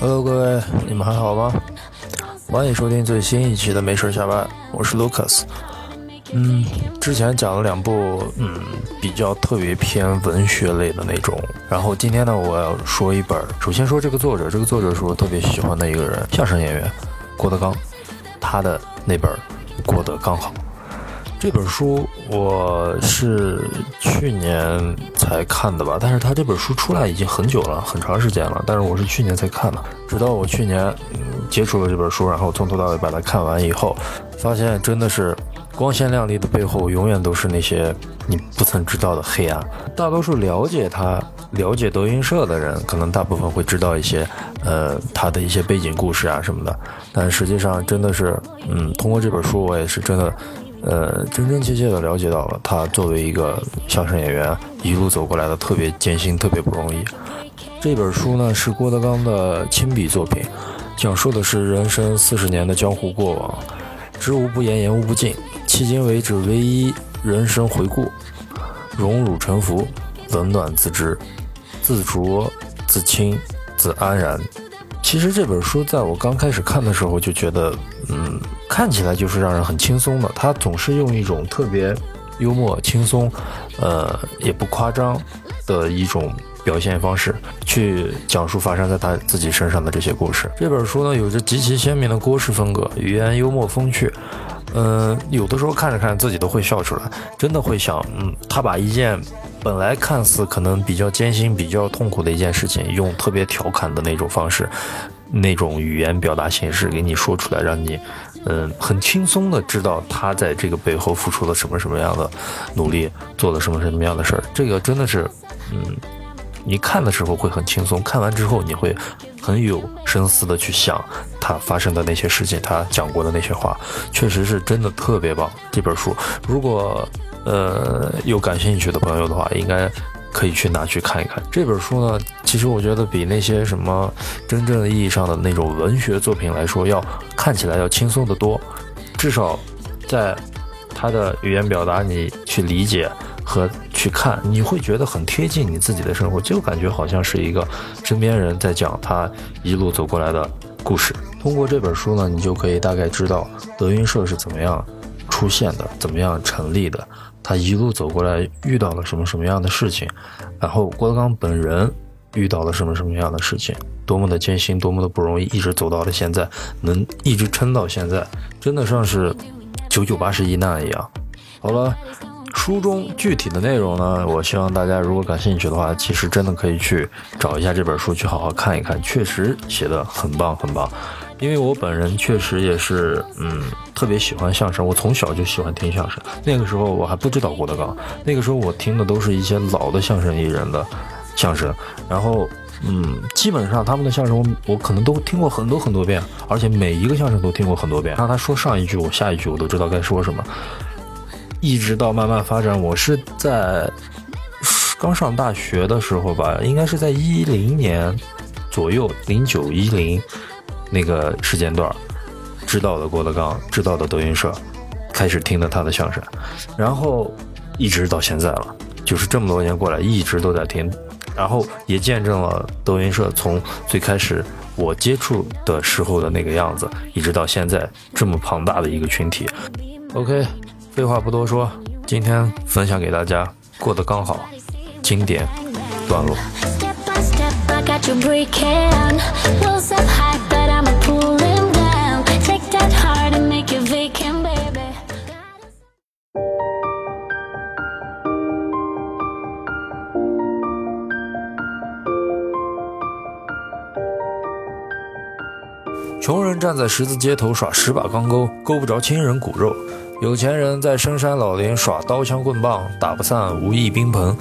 Hello，各位，你们还好吗？欢迎收听最新一期的没事下班，我是 Lucas。嗯，之前讲了两部，嗯，比较特别偏文学类的那种。然后今天呢，我要说一本。首先说这个作者，这个作者是我特别喜欢的一个人，相声演员郭德纲，他的那本《过得刚好》。这本书我是去年才看的吧，但是他这本书出来已经很久了，很长时间了。但是我是去年才看的，直到我去年嗯接触了这本书，然后从头到尾把它看完以后，发现真的是光鲜亮丽的背后，永远都是那些你不曾知道的黑暗。大多数了解他、了解德云社的人，可能大部分会知道一些，呃，他的一些背景故事啊什么的。但实际上，真的是，嗯，通过这本书，我也是真的。呃，真真切切的了解到了他作为一个相声演员一路走过来的特别艰辛，特别不容易。这本书呢是郭德纲的亲笔作品，讲述的是人生四十年的江湖过往，知无不言，言无不尽，迄今为止唯一人生回顾，荣辱沉浮，冷暖自知，自浊自清自安然。其实这本书在我刚开始看的时候就觉得，嗯，看起来就是让人很轻松的。他总是用一种特别幽默、轻松，呃，也不夸张的一种表现方式去讲述发生在他自己身上的这些故事。这本书呢，有着极其鲜明的郭氏风格，语言幽默风趣，嗯，有的时候看着看着自己都会笑出来，真的会想，嗯，他把一件。本来看似可能比较艰辛、比较痛苦的一件事情，用特别调侃的那种方式、那种语言表达形式给你说出来，让你，嗯，很轻松的知道他在这个背后付出了什么什么样的努力，做了什么什么样的事儿。这个真的是，嗯，你看的时候会很轻松，看完之后你会很有深思的去想他发生的那些事情，他讲过的那些话，确实是真的特别棒。这本书，如果。呃，有感兴趣的朋友的话，应该可以去拿去看一看这本书呢。其实我觉得比那些什么真正意义上的那种文学作品来说，要看起来要轻松得多。至少在他的语言表达，你去理解和去看，你会觉得很贴近你自己的生活，就感觉好像是一个身边人在讲他一路走过来的故事。通过这本书呢，你就可以大概知道德云社是怎么样出现的，怎么样成立的。他一路走过来，遇到了什么什么样的事情，然后郭德纲本人遇到了什么什么样的事情，多么的艰辛，多么的不容易，一直走到了现在，能一直撑到现在，真的像是九九八十一难一样。好了，书中具体的内容呢，我希望大家如果感兴趣的话，其实真的可以去找一下这本书，去好好看一看，确实写的很棒很棒。因为我本人确实也是，嗯，特别喜欢相声。我从小就喜欢听相声。那个时候我还不知道郭德纲，那个时候我听的都是一些老的相声艺人的相声。然后，嗯，基本上他们的相声我我可能都听过很多很多遍，而且每一个相声都听过很多遍。让他说上一句，我下一句我都知道该说什么。一直到慢慢发展，我是在刚上大学的时候吧，应该是在一零年左右，零九一零。那个时间段，知道的郭德纲，知道的德云社，开始听的他的相声，然后一直到现在了，就是这么多年过来，一直都在听，然后也见证了德云社从最开始我接触的时候的那个样子，一直到现在这么庞大的一个群体。OK，废话不多说，今天分享给大家过得刚好，经典段落。站在十字街头耍十把钢钩，勾不着亲人骨肉；有钱人在深山老林耍刀枪棍棒，打不散无义宾朋。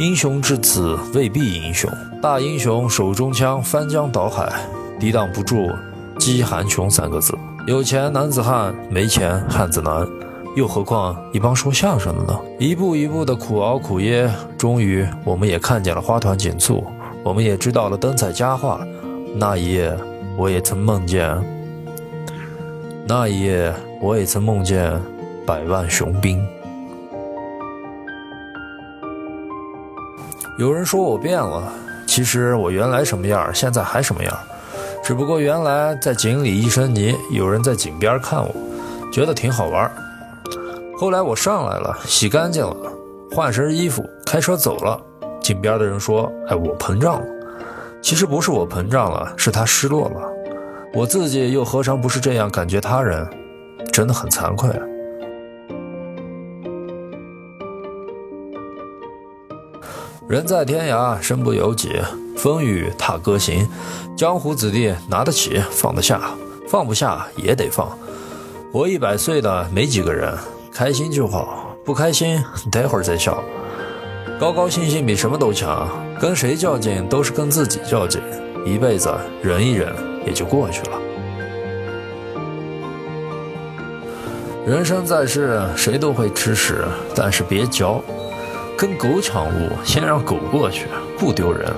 英雄至此未必英雄，大英雄手中枪，翻江倒海，抵挡不住饥寒穷三个字。有钱男子汉，没钱汉子难，又何况一帮说相声的呢？一步一步的苦熬苦噎，终于我们也看见了花团锦簇，我们也知道了灯彩佳话。那一夜。我也曾梦见，那一夜，我也曾梦见百万雄兵。有人说我变了，其实我原来什么样，现在还什么样，只不过原来在井里一身泥，有人在井边看我，觉得挺好玩。后来我上来了，洗干净了，换身衣服，开车走了，井边的人说：“哎，我膨胀了。”其实不是我膨胀了，是他失落了。我自己又何尝不是这样感觉他人？真的很惭愧。人在天涯，身不由己，风雨踏歌行。江湖子弟拿得起，放得下，放不下也得放。活一百岁的没几个人，开心就好，不开心待会儿再笑。高高兴兴比什么都强，跟谁较劲都是跟自己较劲。一辈子忍一忍也就过去了。人生在世，谁都会吃屎，但是别嚼。跟狗抢路，先让狗过去，不丢人。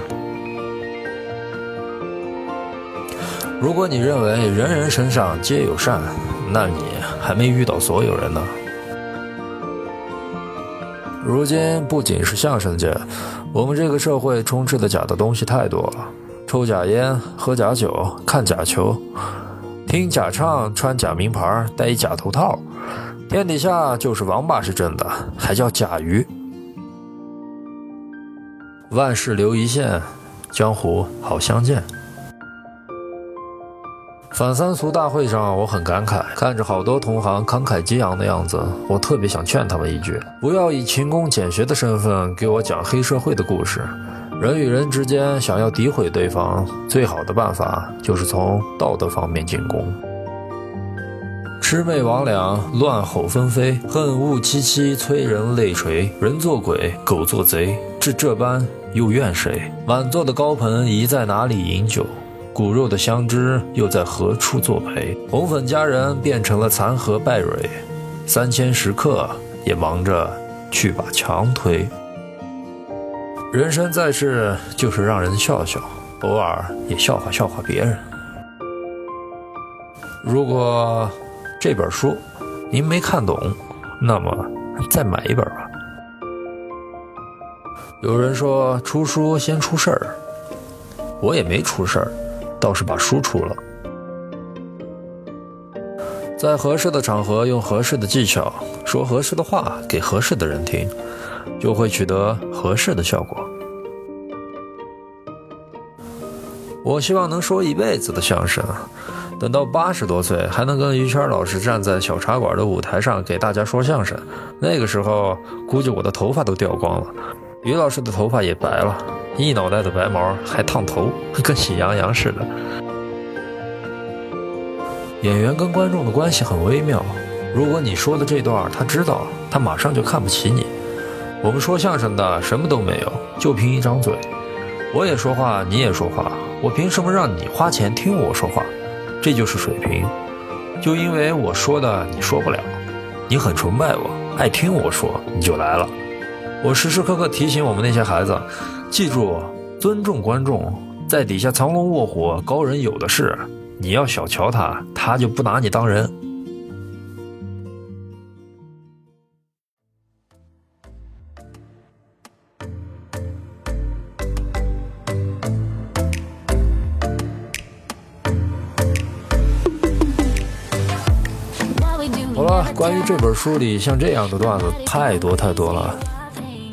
如果你认为人人身上皆有善，那你还没遇到所有人呢。如今不仅是相声界，我们这个社会充斥的假的东西太多了：抽假烟、喝假酒、看假球、听假唱、穿假名牌、戴一假头套。天底下就是王八是真的，还叫假鱼。万事留一线，江湖好相见。反三俗大会上，我很感慨，看着好多同行慷慨激昂的样子，我特别想劝他们一句：不要以勤工俭学的身份给我讲黑社会的故事。人与人之间想要诋毁对方，最好的办法就是从道德方面进攻。魑魅魍魉，乱吼纷飞，恨雾凄凄，催人泪垂。人做鬼，狗做贼，至这般又怨谁？满座的高朋宜在哪里饮酒？骨肉的相知又在何处作陪？红粉佳人变成了残荷败蕊，三千食客也忙着去把墙推。人生在世，就是让人笑笑，偶尔也笑话笑话别人。如果。这本书您没看懂，那么再买一本吧。有人说出书先出事儿，我也没出事儿，倒是把书出了。在合适的场合用合适的技巧说合适的话给合适的人听，就会取得合适的效果。我希望能说一辈子的相声。等到八十多岁，还能跟于谦老师站在小茶馆的舞台上给大家说相声，那个时候估计我的头发都掉光了。于老师的头发也白了，一脑袋的白毛，还烫头，跟喜羊羊似的。演员跟观众的关系很微妙，如果你说的这段他知道，他马上就看不起你。我们说相声的什么都没有，就凭一张嘴。我也说话，你也说话，我凭什么让你花钱听我说话？这就是水平，就因为我说的你说不了，你很崇拜我，爱听我说，你就来了。我时时刻刻提醒我们那些孩子，记住尊重观众，在底下藏龙卧虎，高人有的是，你要小瞧他，他就不拿你当人。好了，关于这本书里像这样的段子太多太多了，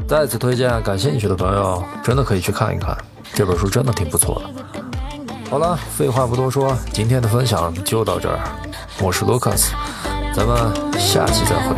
再次推荐，感兴趣的朋友真的可以去看一看，这本书真的挺不错的。好了，废话不多说，今天的分享就到这儿，我是卢卡斯，咱们下期再会。